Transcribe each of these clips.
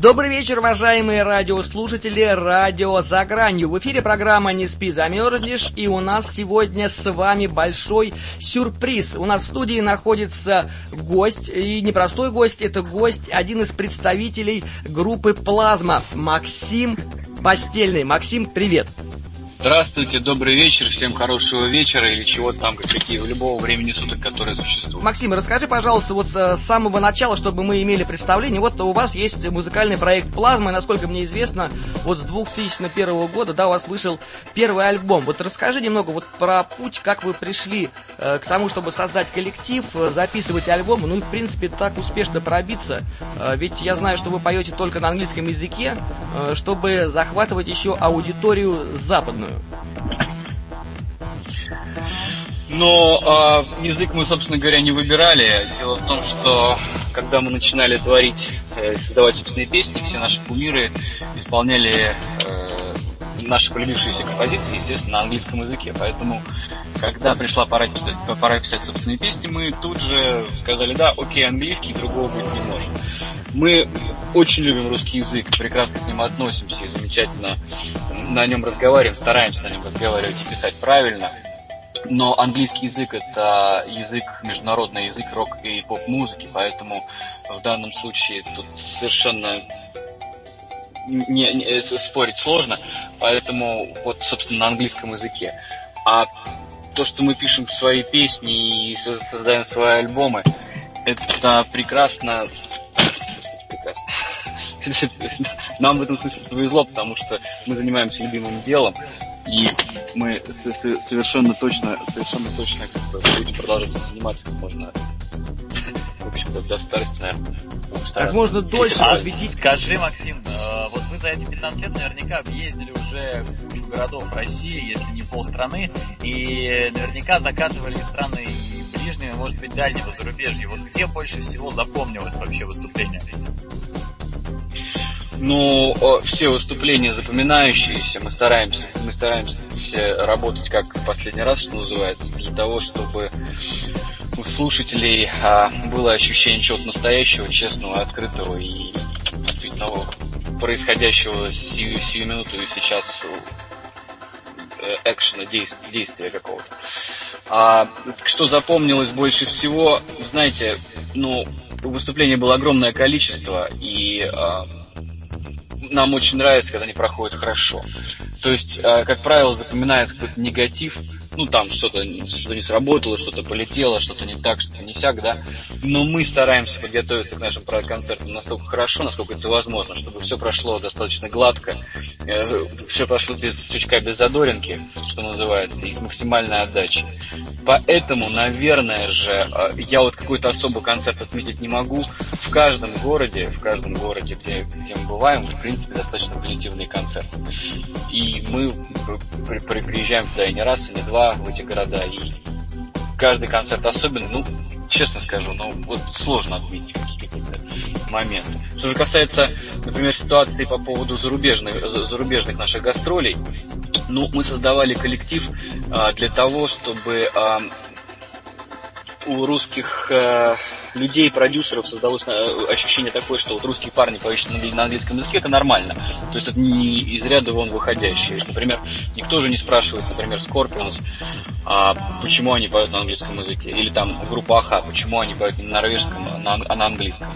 Добрый вечер, уважаемые радиослушатели радио «За гранью». В эфире программа «Не спи, замерзнешь». И у нас сегодня с вами большой сюрприз. У нас в студии находится гость, и непростой гость, это гость, один из представителей группы «Плазма», Максим Постельный. Максим, привет. Здравствуйте, добрый вечер, всем хорошего вечера или чего там, какие любого времени суток, которое существует. Максим, расскажи, пожалуйста, вот э, с самого начала, чтобы мы имели представление, вот у вас есть музыкальный проект «Плазма», и, насколько мне известно, вот с 2001 года, да, у вас вышел первый альбом. Вот расскажи немного вот про путь, как вы пришли э, к тому, чтобы создать коллектив, э, записывать альбом, ну и, в принципе, так успешно пробиться. Ведь я знаю, что вы поете только на английском языке, чтобы захватывать еще аудиторию западную. Но э, язык мы, собственно говоря, не выбирали. Дело в том, что когда мы начинали творить, э, создавать собственные песни, все наши кумиры исполняли э, наши полюбившиеся композиции, естественно, на английском языке. Поэтому, когда пришла пора писать, пора писать собственные песни, мы тут же сказали, да, окей, английский, другого быть не может. Мы очень любим русский язык, прекрасно к нему относимся и замечательно на нем разговариваем, стараемся на нем разговаривать и писать правильно. Но английский язык это язык, международный язык рок и поп-музыки, поэтому в данном случае тут совершенно не, не, спорить сложно, поэтому вот, собственно, на английском языке. А то, что мы пишем свои песни и создаем свои альбомы, это прекрасно нам в этом смысле повезло, потому что мы занимаемся любимым делом, и мы совершенно точно, совершенно точно как бы, будем продолжать заниматься как можно, в общем-то, до старости, наверное. Как можно дольше а посвятить. Скажи, Максим, э, вот вы за эти 15 лет наверняка объездили уже кучу городов России, если не полстраны, и наверняка закатывали страны и ближние, может быть, дальнего зарубежья. Вот где больше всего запомнилось вообще выступление? Ну, все выступления запоминающиеся, мы стараемся, мы стараемся работать как в последний раз, что называется, для того, чтобы у слушателей а, было ощущение чего-то настоящего, честного, открытого и действительно происходящего сию, сию минуту и сейчас э, экшена, действия какого-то. А, что запомнилось больше всего, знаете, ну, выступлений было огромное количество, и а, нам очень нравится, когда они проходят хорошо. То есть, э, как правило, запоминается какой-то негатив, ну там что-то что не сработало, что-то полетело, что-то не так, что-то не сяк, да. Но мы стараемся подготовиться к нашим концертам настолько хорошо, насколько это возможно, чтобы все прошло достаточно гладко, э, все прошло без сучка, без задоринки, что называется, и с максимальной отдачей. Поэтому, наверное же, э, я вот какой-то особый концерт отметить не могу. В каждом городе, в каждом городе, где, где мы бываем, в принципе, достаточно позитивные концерты. И мы при, при, приезжаем туда и не раз, и не два в эти города, и каждый концерт особенный, ну, честно скажу, ну, вот сложно отметить какие-то моменты. Что же касается, например, ситуации по поводу зарубежных, зарубежных наших гастролей, ну, мы создавали коллектив а, для того, чтобы а, у русских а, людей, продюсеров создалось э, ощущение такое, что вот русские парни поют на английском языке, это нормально. То есть это не из ряда вон выходящие. Например, никто же не спрашивает, например, Scorpions, а почему они поют на английском языке. Или там группа Аха, почему они поют не на норвежском, а на, а на английском.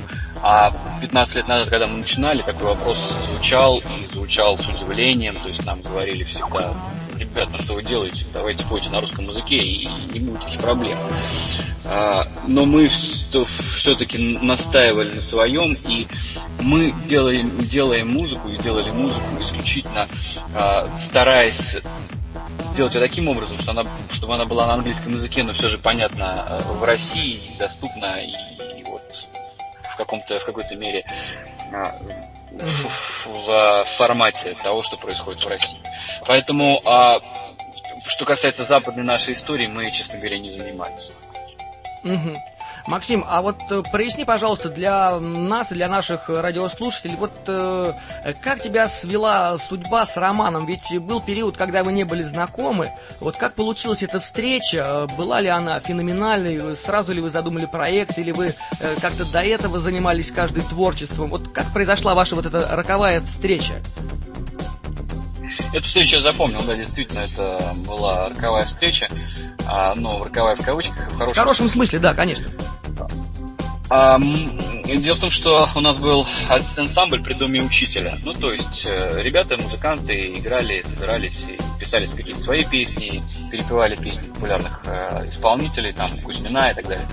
А 15 лет назад, когда мы начинали, такой вопрос звучал, и звучал с удивлением, то есть нам говорили всегда, ребят, ну что вы делаете, давайте пойте на русском языке, и не будет никаких проблем. А, но мы все-таки настаивали на своем, и мы делаем, делаем музыку и делали музыку исключительно а, стараясь сделать ее таким образом, что она, чтобы она была на английском языке, но все же понятна а, в России, доступна и, и вот в каком-то в какой-то мере в, в формате того, что происходит в России. Поэтому, а, что касается западной нашей истории, мы, честно говоря, не занимались. Угу. Максим, а вот э, проясни, пожалуйста, для нас и для наших радиослушателей, вот э, как тебя свела судьба с Романом? Ведь был период, когда вы не были знакомы. Вот как получилась эта встреча? Была ли она феноменальной? Сразу ли вы задумали проект? Или вы э, как-то до этого занимались каждый творчеством? Вот как произошла ваша вот эта роковая встреча? Эту встречу я запомнил, да, действительно, это была роковая встреча, а, ну, роковая в кавычках, в хорошем, в хорошем смысле. да, конечно. А, дело в том, что у нас был ансамбль при доме учителя. Ну, то есть, э, ребята, музыканты играли, собирались, писали какие-то свои песни, перепевали песни популярных э, исполнителей, там, Кузьмина и так далее.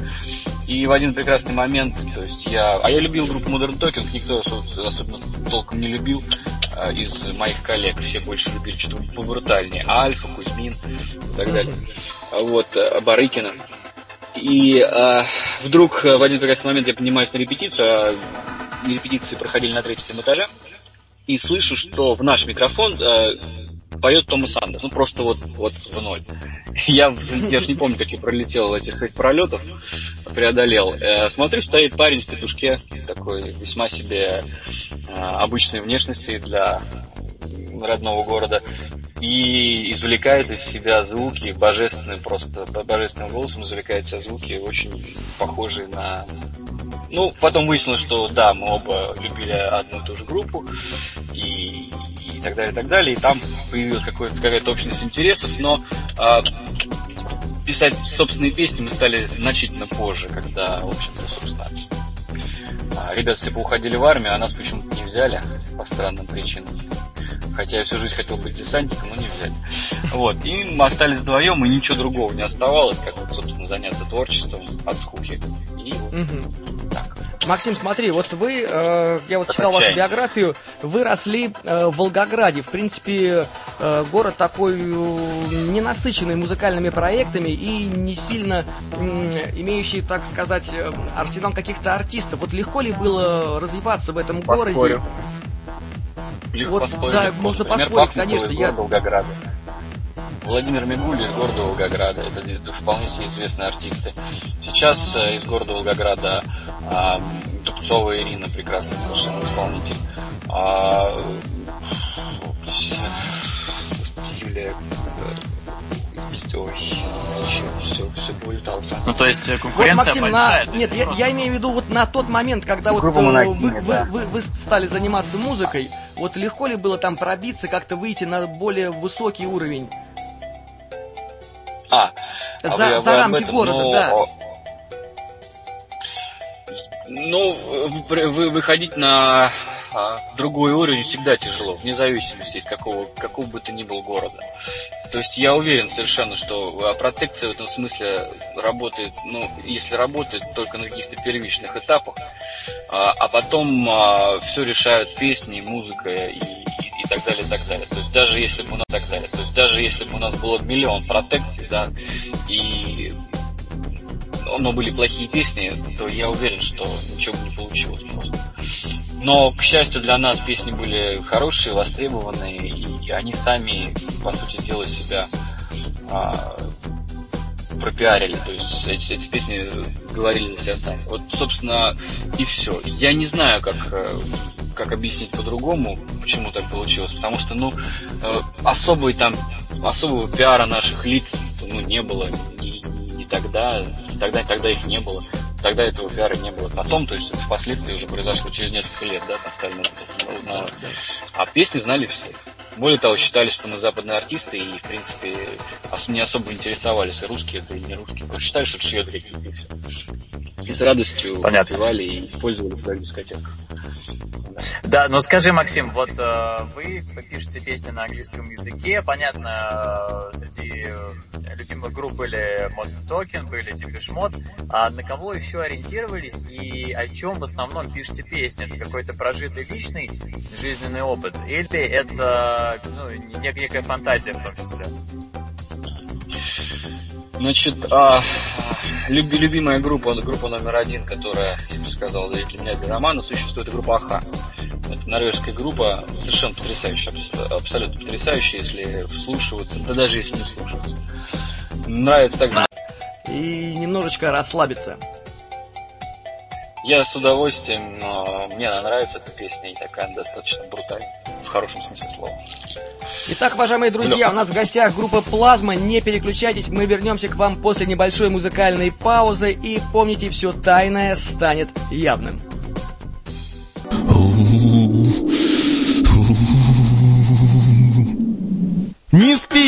И в один прекрасный момент, то есть я... А я любил группу Modern Talking, никто особенно толком не любил из моих коллег. Все больше любили что-то побрутальнее. Альфа, Кузьмин и так далее. Вот, э, Барыкина. И э, вдруг э, в один прекрасный момент я поднимаюсь на репетицию, а репетиции проходили на третьем этаже, и слышу, что в наш микрофон э, поет Томас Андерс. Ну, просто вот, вот в ноль. Я, я же не помню, как я пролетел этих пролетов, преодолел. Э, смотрю, стоит парень в петушке, такой весьма себе э, обычной внешности для родного города и извлекает из себя звуки божественные, просто божественным голосом извлекает из себя звуки, очень похожие на... Ну, потом выяснилось, что да, мы оба любили одну и ту же группу, и, и так далее, и так далее, и там появилась какая-то общность интересов, но а, писать собственные песни мы стали значительно позже, когда, в общем-то, собственно, а, ребята все поуходили в армию, а нас почему-то не взяли по странным причинам. Хотя я всю жизнь хотел быть десантником, но не взяли. Вот. И мы остались вдвоем, и ничего другого не оставалось, как, собственно, заняться творчеством от скуки. И угу. Максим, смотри, вот вы, э, я вот читал вашу биографию, вы росли э, в Волгограде. В принципе, э, город такой э, ненасыщенный музыкальными проектами и не сильно э, имеющий, так сказать, э, арсенал каких-то артистов. Вот легко ли было развиваться в этом Поспорю. городе? Легко вот, спорить. Да, можно Например, поспорить, конечно. Я... Волгограда. Владимир Мигуль из города Волгограда. Это, вполне себе известные артисты. Сейчас э, из города Волгограда э, Дубцова Ирина, прекрасный совершенно исполнитель. А, Юлия Ой, еще все, все вылетало. Ну, то есть конкуренция вот, Максим, большая. На... Нет, я, я имею в виду вот на тот момент, когда вот вы, вы, да. вы, вы стали заниматься музыкой, вот легко ли было там пробиться, как-то выйти на более высокий уровень? А, а за, вы, за рамки этом, города, ну, да. Ну, вы, выходить на а, другой уровень всегда тяжело, вне зависимости от какого, какого бы то ни был города. То есть я уверен совершенно, что а, протекция в этом смысле работает, ну, если работает, только на каких-то первичных этапах, а, потом все решают песни, музыка и, и, и так далее, и так далее. Даже если бы у нас так далее, то есть даже если бы у нас было миллион протекций, да, и но были плохие песни, то я уверен, что ничего бы не получилось просто. Но, к счастью для нас, песни были хорошие, востребованные, и они сами, по сути дела, себя а, пропиарили. То есть эти, эти песни говорили за себя сами. Вот, собственно, и все. Я не знаю, как, э, как объяснить по-другому, почему так получилось. Потому что, ну, э, особый там, особого пиара наших лиц ну, не было ни, ни тогда, тогда, тогда их не было тогда этого пиара не было. Потом, то есть впоследствии уже произошло через несколько лет, да, там стали узнавать. А песни знали все. Более того, считали, что мы западные артисты и, в принципе, не особо интересовались, и русские это и не русские. Просто считали, что это какие-то и все. И с радостью Понятно. и пользовались в дискотеках. Да, но скажи, Максим, вот э, вы пишете песни на английском языке, понятно, э, среди любимых групп были Modern Talking, были Mode, а на кого еще ориентировались и о чем в основном пишете песни? Это какой-то прожитый личный жизненный опыт или это ну, некая фантазия в том числе? Значит, а, люби, любимая группа, группа номер один, которая, сказал, да и для меня, для романа, существует группа Аха. Это норвежская группа, совершенно потрясающая, абсолютно потрясающая, если вслушиваться, да даже если не вслушиваться. Нравится так И немножечко расслабиться. Я с удовольствием, мне она нравится эта песня, и такая достаточно брутальная, хорошем смысле слова. Итак, уважаемые друзья, у нас в гостях группа Плазма. Не переключайтесь, мы вернемся к вам после небольшой музыкальной паузы. И помните, все тайное станет явным.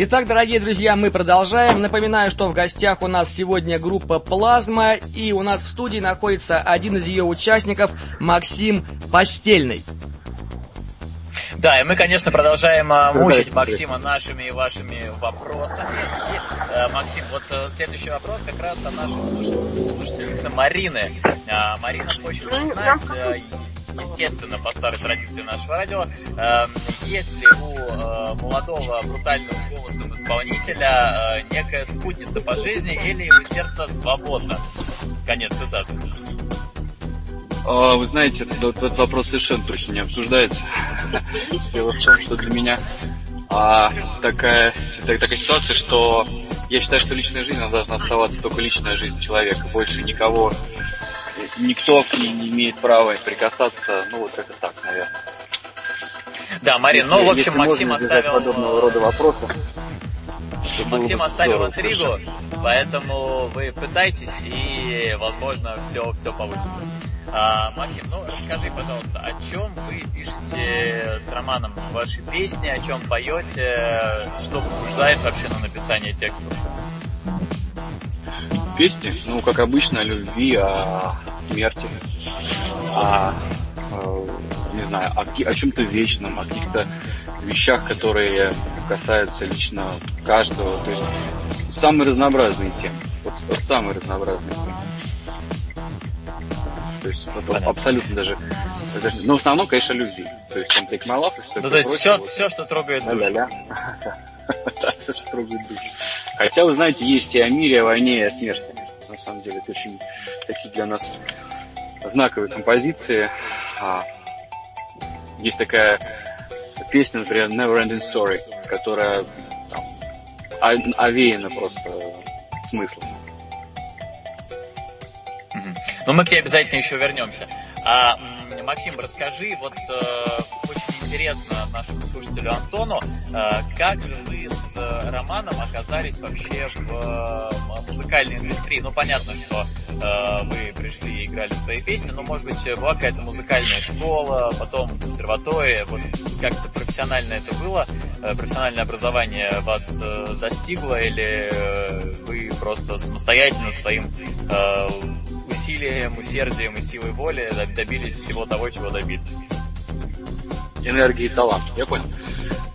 Итак, дорогие друзья, мы продолжаем. Напоминаю, что в гостях у нас сегодня группа «Плазма», и у нас в студии находится один из ее участников, Максим Постельный. Да, и мы, конечно, продолжаем а, мучить Максима нашими и вашими вопросами. И, э, Максим, вот э, следующий вопрос как раз от нашей слушательницы Марины. А, Марина хочет узнать, естественно, по старой традиции нашего радио, э, есть ли у э, молодого брутального голосом исполнителя э, некая спутница по жизни или его сердце свободно? Конец цитаты. А, вы знаете, этот вопрос совершенно точно не обсуждается. Дело в том, что для меня а, такая, такая ситуация, что я считаю, что личная жизнь должна оставаться только личная жизнь человека. Больше никого никто к ней не имеет права прикасаться, ну вот это так, наверное. Да, Марин, ну, в общем, Максим оставил... подобного рода вопросы. Максим оставил интригу, поэтому вы пытайтесь, и, возможно, все, все получится. А, Максим, ну расскажи, пожалуйста, о чем вы пишете с Романом ваши песни, о чем поете, что побуждает вообще на написание текстов? Песни, ну, как обычно, о любви, о смерти, о, э, не знаю, о, о чем-то вечном, о каких-то вещах, которые касаются лично каждого. То есть самые разнообразные темы. Вот, вот самые разнообразные темы. То есть вот, абсолютно даже, даже. Ну, в основном, конечно, любви. То есть Come Take My Love и все Ну, то есть все, вот. все, что трогает душу. Да, все, что трогает душу. Хотя, вы знаете, есть и о мире, о войне, и о смерти на самом деле. Это очень такие для нас знаковые композиции. А, есть такая песня, например, Never Ending Story, которая там, овеяна просто смыслом. Ну, мы к тебе обязательно еще вернемся. А, Максим, расскажи, вот э, интересно нашему слушателю Антону, э, как же вы с э, Романом оказались вообще в э, музыкальной индустрии? Ну, понятно, что вы пришли и играли свои песни, но, может быть, была какая-то музыкальная школа, потом консерватория, вот как-то профессионально это было? Профессиональное образование вас застигло или вы просто самостоятельно своим усилием, усердием и силой воли добились всего того, чего добились. Энергии и талант, я понял.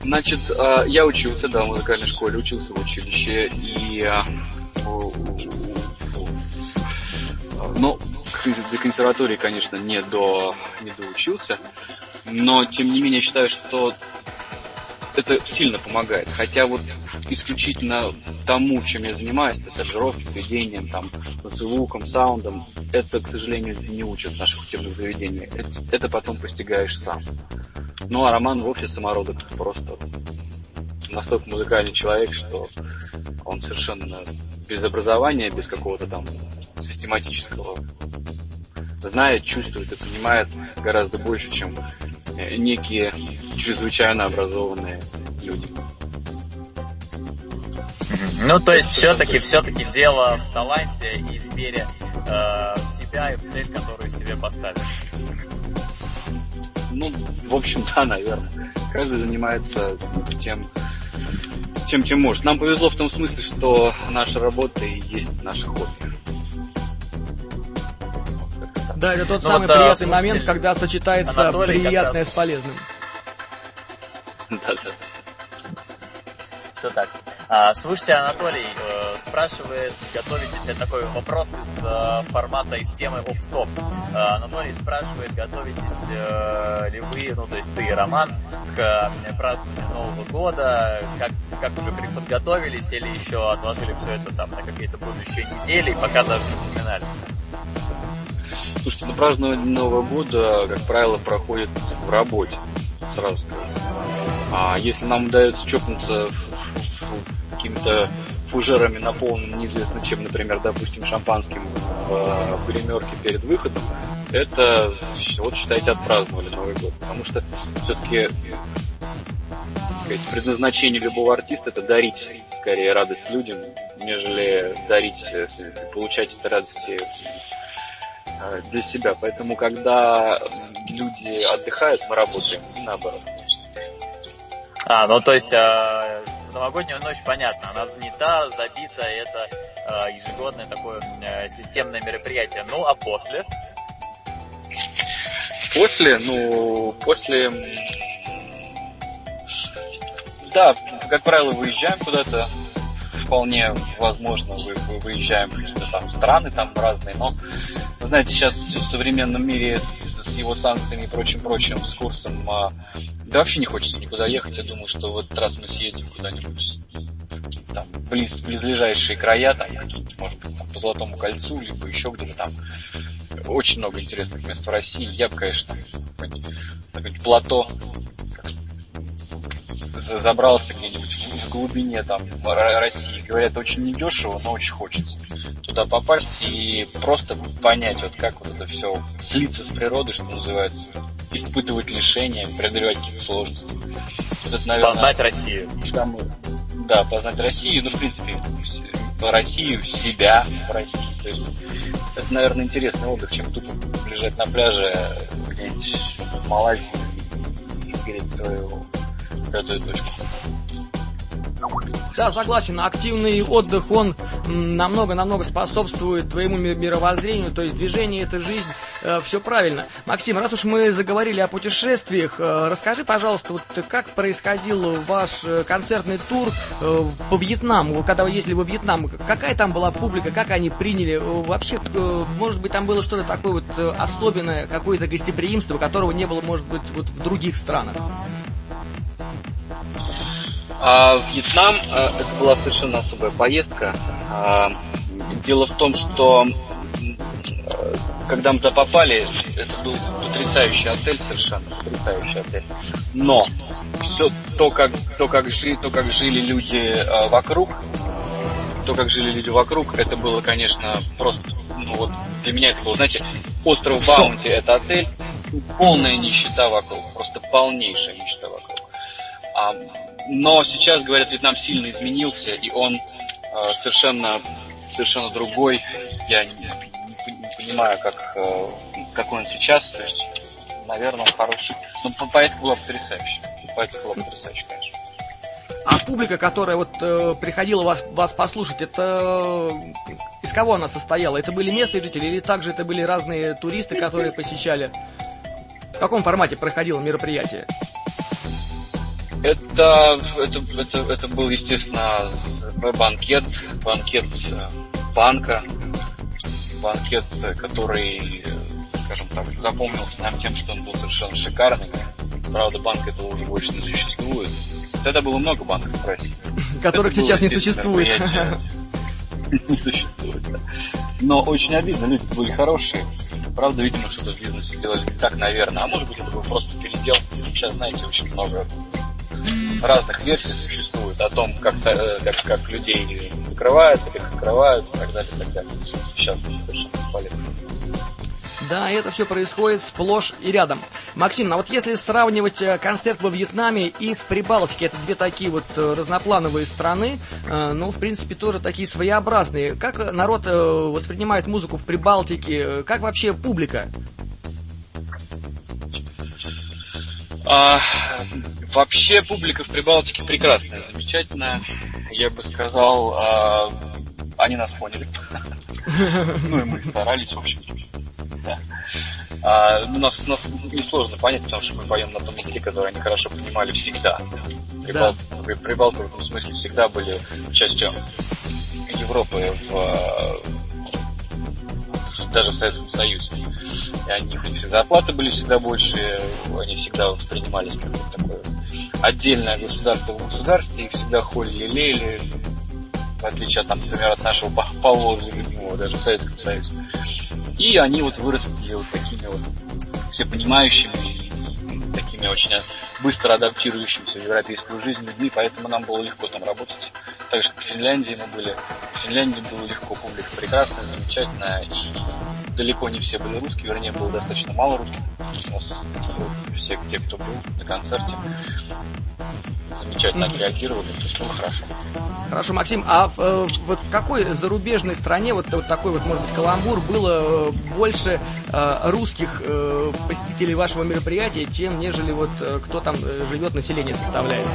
Значит, а, я учился, да, в музыкальной школе, учился в училище, и... А, ну, до консерватории, конечно, не, до, не доучился, но, тем не менее, считаю, что это сильно помогает. Хотя вот исключительно тому, чем я занимаюсь, то есть аранжировкой, сведением, там, звуком, саундом, это, к сожалению, не учат в наших учебных заведениях. Это, это потом постигаешь сам. Ну, а Роман вовсе самородок, просто настолько музыкальный человек, что он совершенно без образования, без какого-то там систематического знает, чувствует и понимает гораздо больше, чем некие чрезвычайно образованные люди. Ну, то есть все-таки все-таки дело в таланте и в вере э, в себя и в цель, которую себе поставил. Ну, в общем, да, наверное. Каждый занимается тем, тем, чем может. Нам повезло в том смысле, что наша работа и есть наше хобби. Да, это тот ну, самый вот, приятный момент, когда сочетается Анатолий приятное с полезным. Да-да. Все так. А, слушайте, Анатолий э, спрашивает, готовитесь, это такой вопрос из э, формата, из темы оф-топ. Э, Анатолий спрашивает, готовитесь э, ли вы, ну то есть ты, Роман, к э, празднованию Нового года, как, как уже подготовились или еще отложили все это там на какие-то будущие недели и пока даже не вспоминали? Слушайте, ну празднование Нового года, как правило, проходит в работе, сразу скажу. А если нам удается чокнуться какими-то фужерами наполненным неизвестно чем, например, допустим, шампанским в, в гримерке перед выходом, это, вот считайте, отпраздновали Новый год. Потому что все-таки сказать, предназначение любого артиста это дарить скорее радость людям, нежели дарить, э, получать эти радости э, для себя. Поэтому, когда люди отдыхают, мы работаем, и наоборот. А, ну то есть э, новогоднюю ночь понятно, она занята, забита, это э, ежегодное такое э, системное мероприятие. Ну а после? После, ну, после... Да, как правило, выезжаем куда-то, вполне возможно, вы, вы выезжаем в какие-то там страны, там разные, но, вы знаете, сейчас в современном мире с, с его санкциями и прочим-прочим, с курсом а, да вообще не хочется никуда ехать. Я думаю, что в этот раз мы съездим куда-нибудь там близ, близлежащие края, там какие-то, может быть, там, по Золотому кольцу, либо еще где-то там. Очень много интересных мест в России. Я бы, конечно, какое-нибудь плато забрался где-нибудь в глубине там России. Говорят, очень недешево, но очень хочется туда попасть и просто понять, вот как вот это все слиться с природой, что называется, испытывать лишения, преодолевать какие-то сложности. Вот это, наверное, познать Россию. Самый, да, познать Россию, ну, в принципе, Россию, себя в России. То есть, это, наверное, интересный отдых, чем тупо лежать на пляже где-нибудь в Малайзии и греть свою пятую точку. Да, согласен, активный отдых, он намного-намного способствует твоему мировоззрению, то есть движение это жизнь, э, все правильно. Максим, раз уж мы заговорили о путешествиях, э, расскажи, пожалуйста, вот как происходил ваш э, концертный тур по Вьетнаму, когда вы ездили во Вьетнам, какая там была публика, как они приняли, вообще, может быть, там было что-то такое вот особенное, какое-то гостеприимство, которого не было, может быть, вот в других странах? А Вьетнам а, это была совершенно особая поездка. А, дело в том, что а, когда мы туда попали, это был потрясающий отель, совершенно потрясающий отель. Но все то, как то, как жили, то, как жили люди а, вокруг, то, как жили люди вокруг, это было, конечно, просто, ну вот для меня это было, знаете, остров Баунти это отель, полная нищета вокруг, просто полнейшая нищета вокруг. А но сейчас, говорят, Вьетнам сильно изменился, и он э, совершенно, совершенно другой. Я не, не, понимаю, как, э, какой он сейчас. То есть, наверное, он хороший. Но поездка была потрясающая. Поездка была потрясающая, конечно. А публика, которая вот э, приходила вас, вас послушать, это э, из кого она состояла? Это были местные жители или также это были разные туристы, которые посещали? В каком формате проходило мероприятие? Это, это, это, это был, естественно, банкет, банкет э, банка, банкет, который, скажем так, запомнился нам тем, что он был совершенно шикарный. Правда, банк этого уже больше не существует. Тогда было много банков в России. Которых сейчас не существует. Не существует, да. Но очень обидно, люди были хорошие. Правда, видимо, что-то в бизнесе делали не так, наверное. А может быть, это был просто передел. Сейчас, знаете, очень много разных версий существует о том, как, э, как, как людей закрывают, как их открывают и так далее, и так далее. Сейчас совершенно бесполезно. Да, это все происходит сплошь и рядом. Максим, а вот если сравнивать э, концерт во Вьетнаме и в Прибалтике, это две такие вот э, разноплановые страны, ну, в принципе, тоже такие своеобразные. Как народ воспринимает музыку в Прибалтике? Как вообще публика? А, вообще публика в Прибалтике прекрасная, замечательная. Я бы сказал, а, они нас поняли. Ну и мы старались, в общем. А, нас, нас несложно понять, потому что мы поем на том языке, который они хорошо понимали всегда. Прибал, да. Прибалты в этом смысле всегда были частью Европы в даже в Советском Союзе. И они, у них зарплаты были всегда больше, они всегда воспринимались как такое отдельное государство в государстве, их всегда холили, лелеяли, в отличие от, там, например, от нашего Павлова любимого, даже в Советском Союзе. И они вот выросли вот такими вот всепонимающими и такими очень быстро адаптирующимися в европейскую жизнь людьми, поэтому нам было легко там работать. Так же, в Финляндии мы были. В Финляндии было легко, публика прекрасная, замечательная, и далеко не все были русские, вернее, было достаточно мало русских. Все те, кто был на концерте, замечательно отреагировали, то есть было хорошо. Хорошо, Максим, а э, вот в какой зарубежной стране вот, вот такой вот, может быть, каламбур было э, больше э, русских э, посетителей вашего мероприятия, чем нежели вот э, кто там живет, население составляет?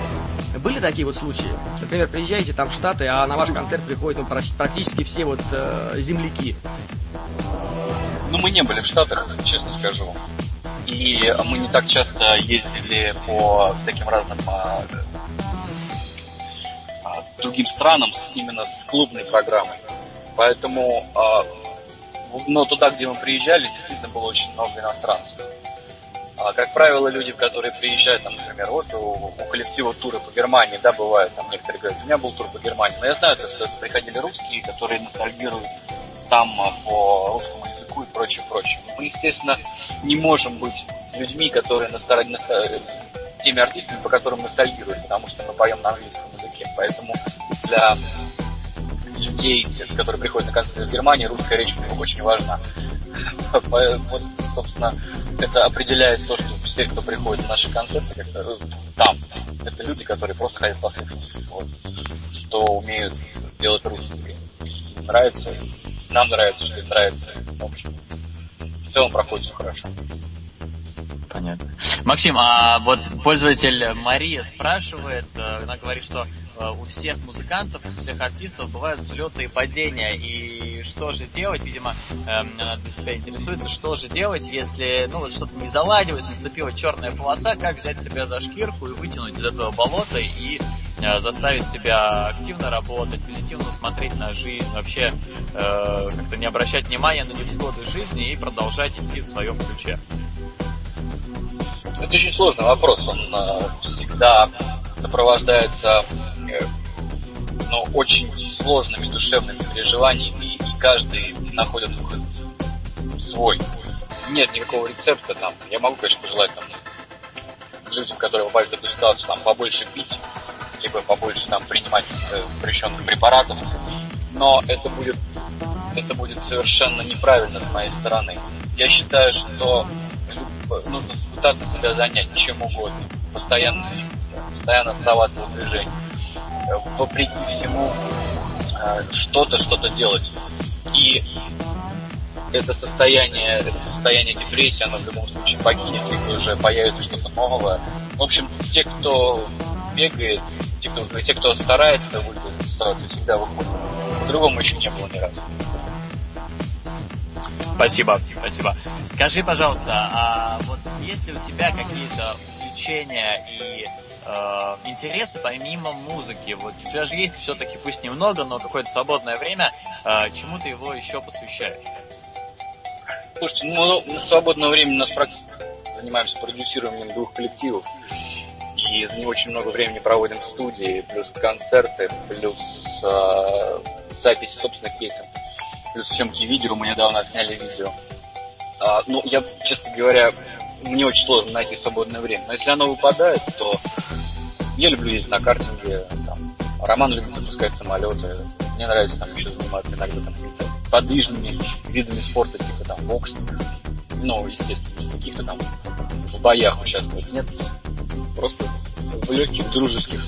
Были такие вот случаи? Например, приезжаете там в Штаты, а на ваш концерт приходят ну, практически все вот э, земляки. Ну, мы не были в Штатах, честно скажу. И мы не так часто ездили по всяким разным а, а, другим странам с, именно с клубной программой. Поэтому, а, но туда, где мы приезжали, действительно было очень много иностранцев. А, как правило, люди, которые приезжают, там, например, вот у, у коллектива туры по Германии, да, бывает, там некоторые говорят, у меня был тур по Германии, но я знаю, то, что приходили русские, которые ностальгируют там а, по русскому языку и прочее, прочее. Мы, естественно, не можем быть людьми, которые на стороне, на, теми артистами, по которым ностальгируют, потому что мы поем на английском языке. Поэтому для людей, которые приходят на концерты в Германии, русская речь очень важна. Вот, собственно, это определяет то, что все, кто приходит на наши концерты, э, там, это люди, которые просто хотят послушать, вот, что умеют делать русские. Нравится, нам нравится, что им нравится. В общем, в целом проходит все хорошо. Понятно. Максим, а вот пользователь Мария спрашивает, э, она говорит, что у всех музыкантов, у всех артистов бывают взлеты и падения, и что же делать, видимо, эм, она для себя интересуется, что же делать, если, ну, вот что-то не заладилось, наступила черная полоса, как взять себя за шкирку и вытянуть из этого болота и э, заставить себя активно работать, позитивно смотреть на жизнь, вообще э, как-то не обращать внимания на невзгоды жизни и продолжать идти в своем ключе. Это очень сложный вопрос. Он э, всегда сопровождается э, ну, очень сложными душевными переживаниями, и каждый находит выход свой. Нет никакого рецепта там. Я могу, конечно, пожелать там людям, которые попали в такую ситуацию, там побольше пить, либо побольше там принимать э, запрещенных препаратов, но это будет это будет совершенно неправильно с моей стороны. Я считаю, что нужно пытаться себя занять чем угодно, постоянно постоянно оставаться в движении, вопреки всему э, что-то, что-то делать. И это состояние, это состояние депрессии, оно в любом случае покинет, либо уже появится что-то новое. В общем, те, кто бегает, те, кто, те, кто старается выйти из всегда выходят. По-другому еще не было ни разу. Спасибо, спасибо. Скажи, пожалуйста, а вот есть ли у тебя какие-то увлечения и э, интересы помимо музыки? Вот у тебя же есть все-таки, пусть немного, но какое-то свободное время, э, чему ты его еще посвящаешь? Слушайте, ну, на свободное время у нас практически занимаемся продюсированием двух коллективов. И за не очень много времени проводим в студии, плюс концерты, плюс э, записи собственных песен плюс съемки видео, мы недавно сняли видео. А, ну, я, честно говоря, мне очень сложно найти свободное время. Но если оно выпадает, то я люблю ездить на картинге, там, Роман любит запускать самолеты. Мне нравится там еще заниматься иногда там какими-то подвижными видами спорта, типа там бокс. Ну, естественно, каких-то там в боях участвовать. Нет, просто в легких дружеских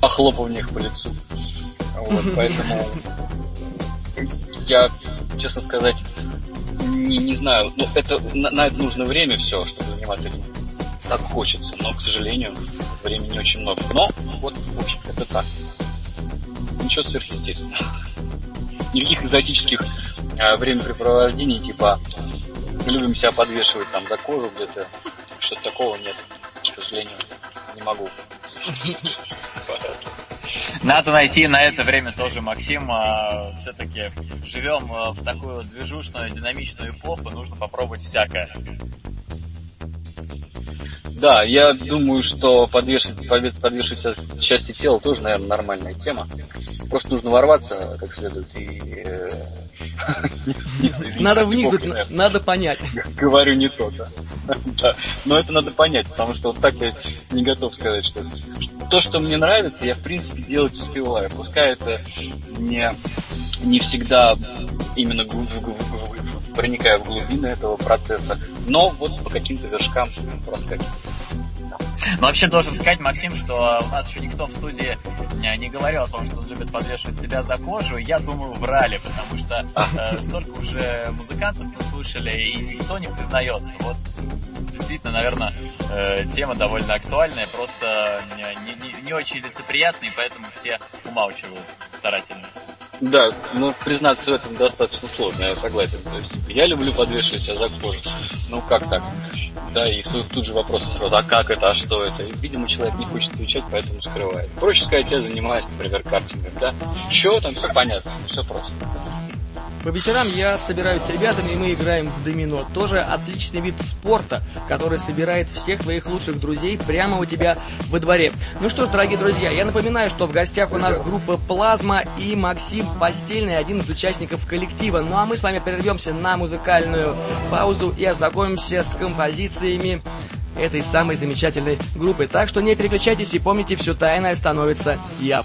охлопываниях по лицу. Вот, поэтому я, честно сказать, не, не знаю. Ну, это на, на это нужно время все, чтобы заниматься этим. Так хочется, но, к сожалению, времени очень много. Но вот, в общем, это так. Ничего сверхъестественного. Никаких экзотических э, времяпрепровождений, типа любим себя подвешивать там за кожу где-то. Что-то такого нет, к сожалению, не могу. Надо найти на это время тоже, Максим. А, все-таки живем а, в такую движушную, динамичную эпоху, нужно попробовать всякое. Да, я думаю, что подвешивать, подвешивать части тела тоже, наверное, нормальная тема. Просто нужно ворваться как следует и... Э, надо в них, надо понять. Говорю не то, да. Но это надо понять, потому что вот так я не готов сказать, что то, что мне нравится, я в принципе делать успеваю. Пускай это не, не всегда именно проникая в глубины этого процесса, но вот по каким-то вершкам проскакиваю. Но вообще должен сказать, Максим, что у нас еще никто в студии не говорил о том, что он любит подвешивать себя за кожу. Я думаю, врали, потому что э, столько уже музыкантов мы слушали, и никто не признается. Вот действительно, наверное, э, тема довольно актуальная, просто не, не, не очень лицеприятная, и поэтому все умалчивают старательно. Да, но признаться в этом достаточно сложно, я согласен. То есть я люблю подвешивать себя за кожу. Ну как так? Да, и тут же вопросы сразу, а как это, а что это? И, видимо, человек не хочет отвечать, поэтому скрывает. Проще сказать, я занимаюсь, например, картингом, да? Чего там, все понятно, все просто. По вечерам я собираюсь с ребятами, и мы играем в домино. Тоже отличный вид спорта, который собирает всех твоих лучших друзей прямо у тебя во дворе. Ну что ж, дорогие друзья, я напоминаю, что в гостях у нас группа «Плазма» и Максим Постельный, один из участников коллектива. Ну а мы с вами прервемся на музыкальную паузу и ознакомимся с композициями этой самой замечательной группы. Так что не переключайтесь и помните, все тайное становится я.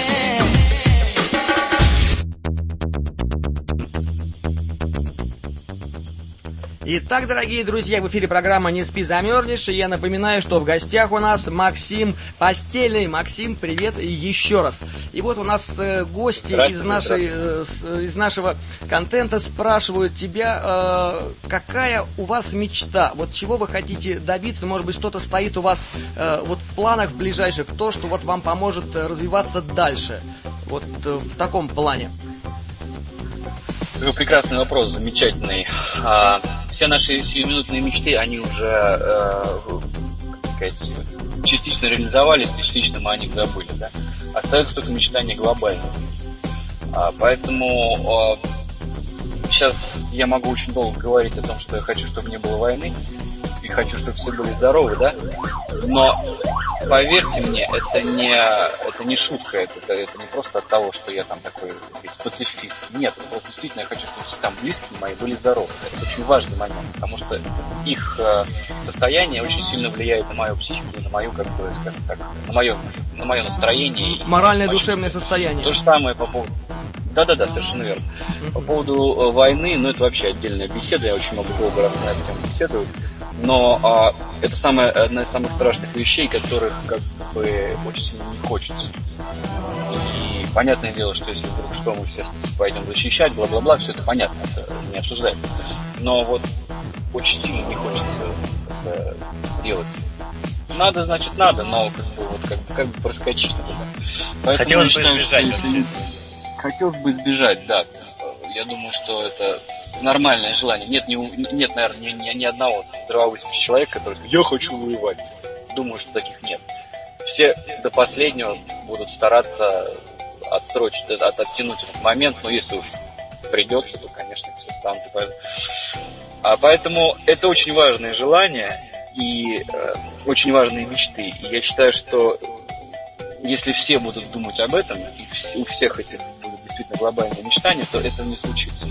Итак, дорогие друзья, в эфире программа «Не спи, замерзнешь». И я напоминаю, что в гостях у нас Максим Постельный. Максим, привет еще раз. И вот у нас э, гости из, нашей, э, из нашего контента спрашивают тебя, э, какая у вас мечта? Вот чего вы хотите добиться? Может быть, что-то стоит у вас э, вот в планах в ближайших, то, что вот вам поможет э, развиваться дальше. Вот э, в таком плане. Прекрасный вопрос, замечательный. А, все наши сиюминутные мечты, они уже, э, как сказать, частично реализовались, частично мы о них забыли. Да? Остается только мечтание глобальное. А, поэтому а, сейчас я могу очень долго говорить о том, что я хочу, чтобы не было войны, и хочу, чтобы все были здоровы, да? Но поверьте мне, это не, это не шутка, это, это не просто от того, что я там такой пацифист. Нет, это просто действительно я хочу, чтобы все там близкие мои были здоровы. Это очень важный момент, потому что их э, состояние очень сильно влияет на мою психику и на мою, как бы, скажем так, на мое, на мое настроение. Моральное, душевное состояние. То же самое по поводу да-да-да, совершенно верно. По поводу э, войны, ну это вообще отдельная беседа, я очень могу долго на эту тему беседовать. Но а, это самая, одна из самых страшных вещей, которых как бы очень сильно не хочется. И понятное дело, что если вдруг что, мы все пойдем защищать, бла-бла-бла, все это понятно, это не обсуждается. Но вот очень сильно не хочется это делать. Надо, значит, надо, но как бы вот как, как бы проскочить. Поэтому Хотелось бы избежать. Если... Хотелось бы избежать, да. Я думаю, что это нормальное желание. Нет, не, нет наверное, ни, ни одного здравомыслящего человека, который я хочу воевать. Думаю, что таких нет. Все до последнего будут стараться отсрочить, от, оттянуть этот момент, но если уж придется, то, конечно, все станут. А поэтому это очень важное желание и э, очень важные мечты. И я считаю, что если все будут думать об этом, и у всех этих действительно глобальные мечтания, то это не случится.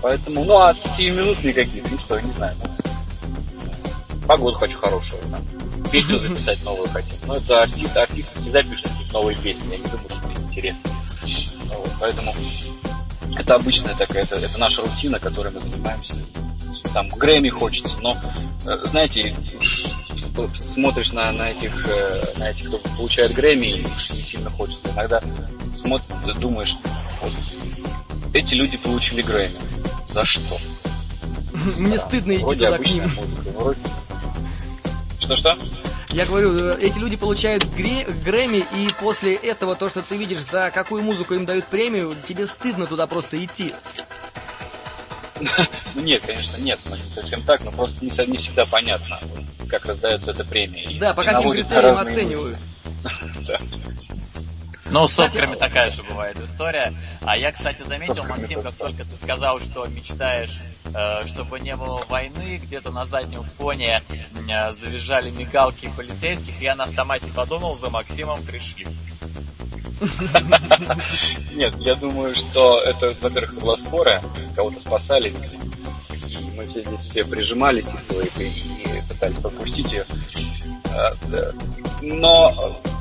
Поэтому, ну, а сиюминутные какие-то, ну что, не знаю. Ну, погоду хочу хорошую, там. Песню записать новую хотим. Ну, это артист, артисты всегда пишут какие-то новые песни, я не думаю, что это интересно. Ну, вот, поэтому это обычная такая, это, это наша рутина, которой мы занимаемся. Там Грэмми хочется, но, э, знаете, смотришь на, на этих, э, на этих, кто получает Грэмми, и уж не сильно хочется. Иногда смотришь, думаешь, вот, эти люди получили Грэмми. За что? Мне стыдно идти туда к ним. Что-что? Я говорю, э, эти люди получают Грэмми, и после этого то, что ты видишь, за какую музыку им дают премию, тебе стыдно туда просто идти. Ну нет, конечно, нет, ну, не совсем так, но просто не, не всегда понятно, как раздается эта премия. И- Да, по и каким наводит на критериям оценивают. Да. Ну, с Оскарами такая же бывает история. А я, кстати, заметил, Максим, как только ты сказал, что мечтаешь, э, чтобы не было войны, где-то на заднем фоне э, завизжали мигалки полицейских, я на автомате подумал, за Максимом пришли. Нет, я думаю, что это, во-первых, была скорая, кого-то спасали, и мы все здесь все прижимались и стойко, и пытались пропустить ее. Да. Но, э,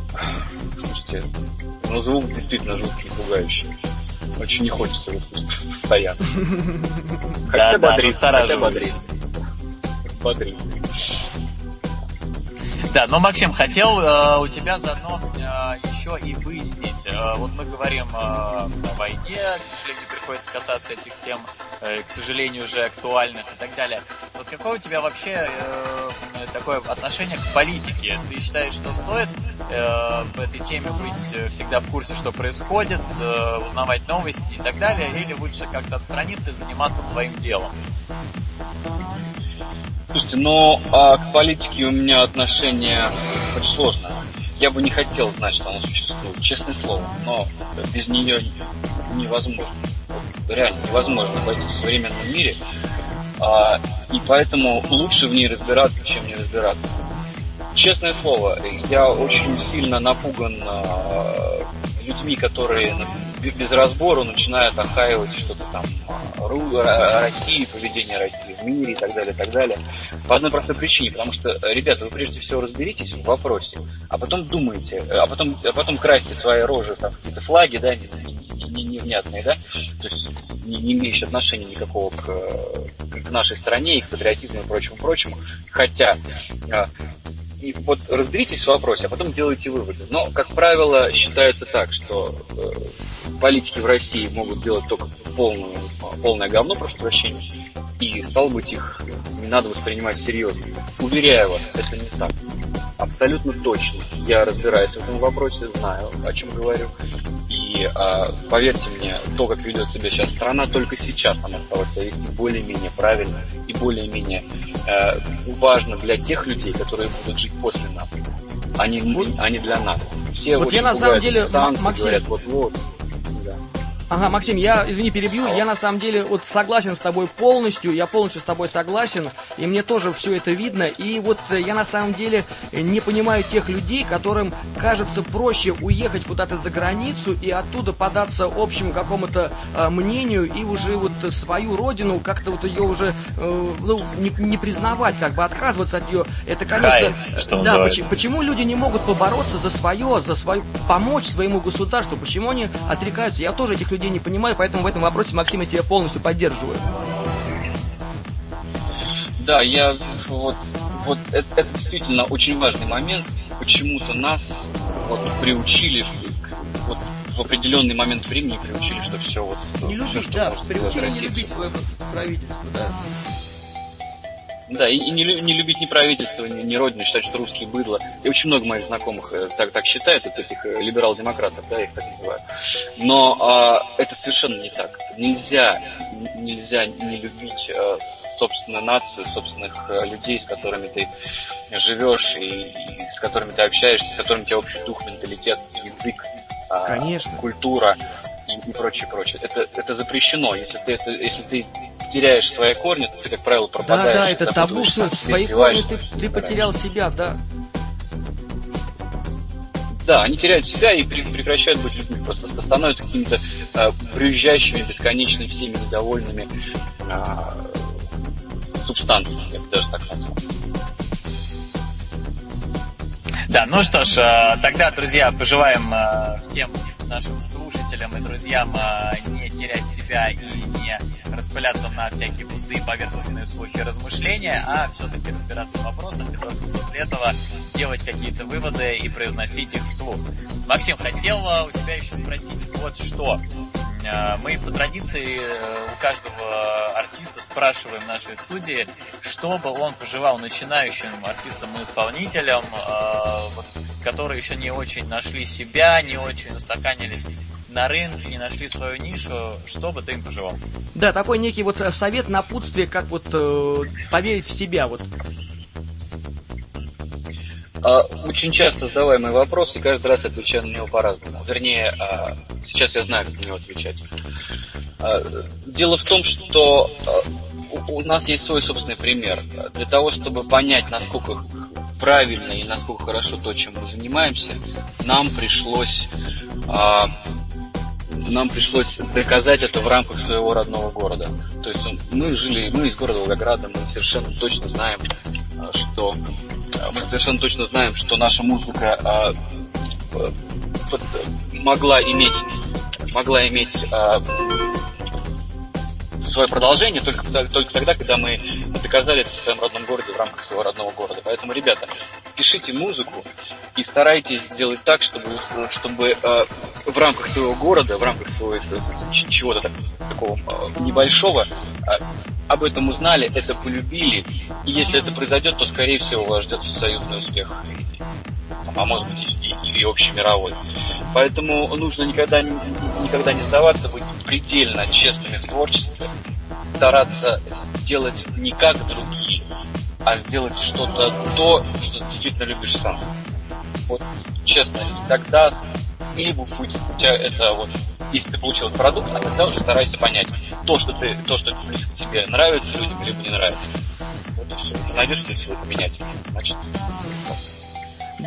слушайте, ну звук действительно жуткий, пугающий. Очень не хочется его слушать постоянно. Да, Хотя бодрит, хотя настораживающе. бодрит. Бодрит. Да, но, Максим, хотел э, у тебя заодно э, еще и выяснить. Э, вот мы говорим э, о войне, к сожалению, приходится касаться этих тем, э, к сожалению, уже актуальных и так далее. Вот какое у тебя вообще э, такое отношение к политике? Ты считаешь, что стоит э, в этой теме быть э, всегда в курсе, что происходит, э, узнавать новости и так далее, или лучше как-то отстраниться и заниматься своим делом? Слушайте, но а, к политике у меня отношение очень сложное. Я бы не хотел знать, что она существует, честное слово, но без нее невозможно. Реально невозможно обойтись в современном мире. А, и поэтому лучше в ней разбираться, чем не разбираться. Честное слово, я очень сильно напуган а, людьми, которые без разбору начинают охаивать что-то там а, Ру- России, поведение России в мире и так далее, и так далее. По одной простой причине, потому что, э, ребята, вы прежде всего разберитесь в вопросе, а потом думайте, э, а потом, а потом красьте свои рожи, там, какие-то флаги, да, не- не- не- невнятные, да, то есть не, не имеющие отношения никакого к, э, к нашей стране и к патриотизму и прочему, прочему. Хотя и вот разберитесь в вопросе, а потом делайте выводы. Но, как правило, считается так, что э, политики в России могут делать только полную, полное говно, прошу прощения, и, стало быть, их не надо воспринимать серьезно. Уверяю вас, это не так. Абсолютно точно. Я разбираюсь в этом вопросе, знаю, о чем говорю. И а, поверьте мне, то, как ведет себя сейчас страна, только сейчас она стала себя вести более-менее правильно и более-менее э, важно для тех людей, которые будут жить после нас, а не, а не для нас. Все Вот я на самом деле, санкций, Максим- говорят, вот-вот. Да. Ага, Максим, я, извини, перебью, я на самом деле вот согласен с тобой полностью, я полностью с тобой согласен, и мне тоже все это видно, и вот э, я на самом деле не понимаю тех людей, которым кажется проще уехать куда-то за границу и оттуда податься общему какому-то э, мнению и уже вот свою родину, как-то вот ее уже, э, ну, не, не признавать, как бы отказываться от нее, это, конечно, Каяться, что да, называется. поч- почему люди не могут побороться за свое, за свою, помочь своему государству, почему они отрекаются, я тоже этих людей не понимаю, поэтому в этом вопросе, Максим, я тебя полностью поддерживаю. Да, я вот, вот это, это действительно очень важный момент. Почему-то нас вот приучили вот в определенный момент времени приучили, что все вот Не все, любить, что да, приучили не любить свое правительство, да. Да, и, и не, не любить ни правительство, ни, ни родину, считать, что русские быдло. И очень много моих знакомых э, так, так считают, вот этих э, либерал-демократов, да, я их так называю. Но а, это совершенно не так. Нельзя, нельзя не любить э, собственную нацию, собственных э, людей, с которыми ты живешь и, и с которыми ты общаешься, с которыми у тебя общий дух, менталитет, язык, а, Конечно. культура и, и прочее, прочее. Это, это запрещено. Если ты, это, если ты теряешь свои корни, то ты, как правило, Да, пропадаешь. да, это табу, все, свои корни ты, ты потерял себя, да. Да, они теряют себя и пре- прекращают быть людьми, просто ст- становятся какими-то э, брюзжащими, бесконечно всеми недовольными а, субстанциями, я бы даже так назвал. Да, ну что ж, э, тогда, друзья, пожелаем э, всем нашим слушателям и друзьям а, не терять себя и не распыляться на всякие пустые поверхностные слухи размышления, а все-таки разбираться в вопросах и только после этого делать какие-то выводы и произносить их вслух. Максим, хотел у тебя еще спросить вот что. А, мы по традиции э, у каждого артиста спрашиваем в нашей студии, чтобы он пожелал начинающим артистам и исполнителям, а, которые еще не очень нашли себя, не очень устаканились на рынке, не нашли свою нишу, что бы ты им пожелал? Да, такой некий вот совет, напутствие, как вот э, поверить в себя, вот очень часто задаваемый вопрос, и каждый раз отвечаю на него по-разному. Вернее, а, сейчас я знаю, как на него отвечать. А, дело в том, что у нас есть свой собственный пример. Для того, чтобы понять, насколько правильно и насколько хорошо то, чем мы занимаемся, нам пришлось нам пришлось доказать это в рамках своего родного города. То есть мы жили, мы из города Волгограда, мы совершенно точно знаем, что мы совершенно точно знаем, что наша музыка а, могла иметь могла иметь а, свое продолжение только, только тогда, когда мы доказали это в своем родном городе, в рамках своего родного города. Поэтому, ребята, пишите музыку и старайтесь сделать так, чтобы, чтобы э, в рамках своего города, в рамках своего чего-то так, такого э, небольшого, э, об этом узнали, это полюбили, и если это произойдет, то, скорее всего, вас ждет союзный успех, а может быть и, и, и общемировой. Поэтому нужно никогда, никогда не сдаваться, быть предельно честными в творчестве, стараться делать не как другие, а сделать что-то то, что действительно любишь сам. Вот честно, и тогда либо будет у тебя это вот если ты получил этот продукт, а тогда уже старайся понять, то, что ты, то, что тебе нравится людям, либо не нравится. Вот и все. Найдешь, что это менять. Значит,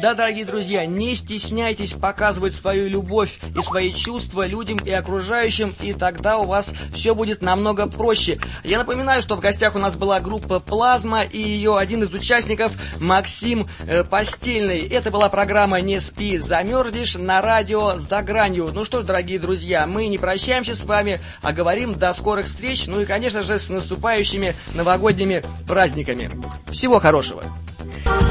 да, дорогие друзья, не стесняйтесь показывать свою любовь и свои чувства людям и окружающим, и тогда у вас все будет намного проще. Я напоминаю, что в гостях у нас была группа «Плазма» и ее один из участников Максим э, Постельный. Это была программа «Не спи, замерзнешь» на радио «За гранью». Ну что ж, дорогие друзья, мы не прощаемся с вами, а говорим до скорых встреч, ну и, конечно же, с наступающими новогодними праздниками. Всего хорошего!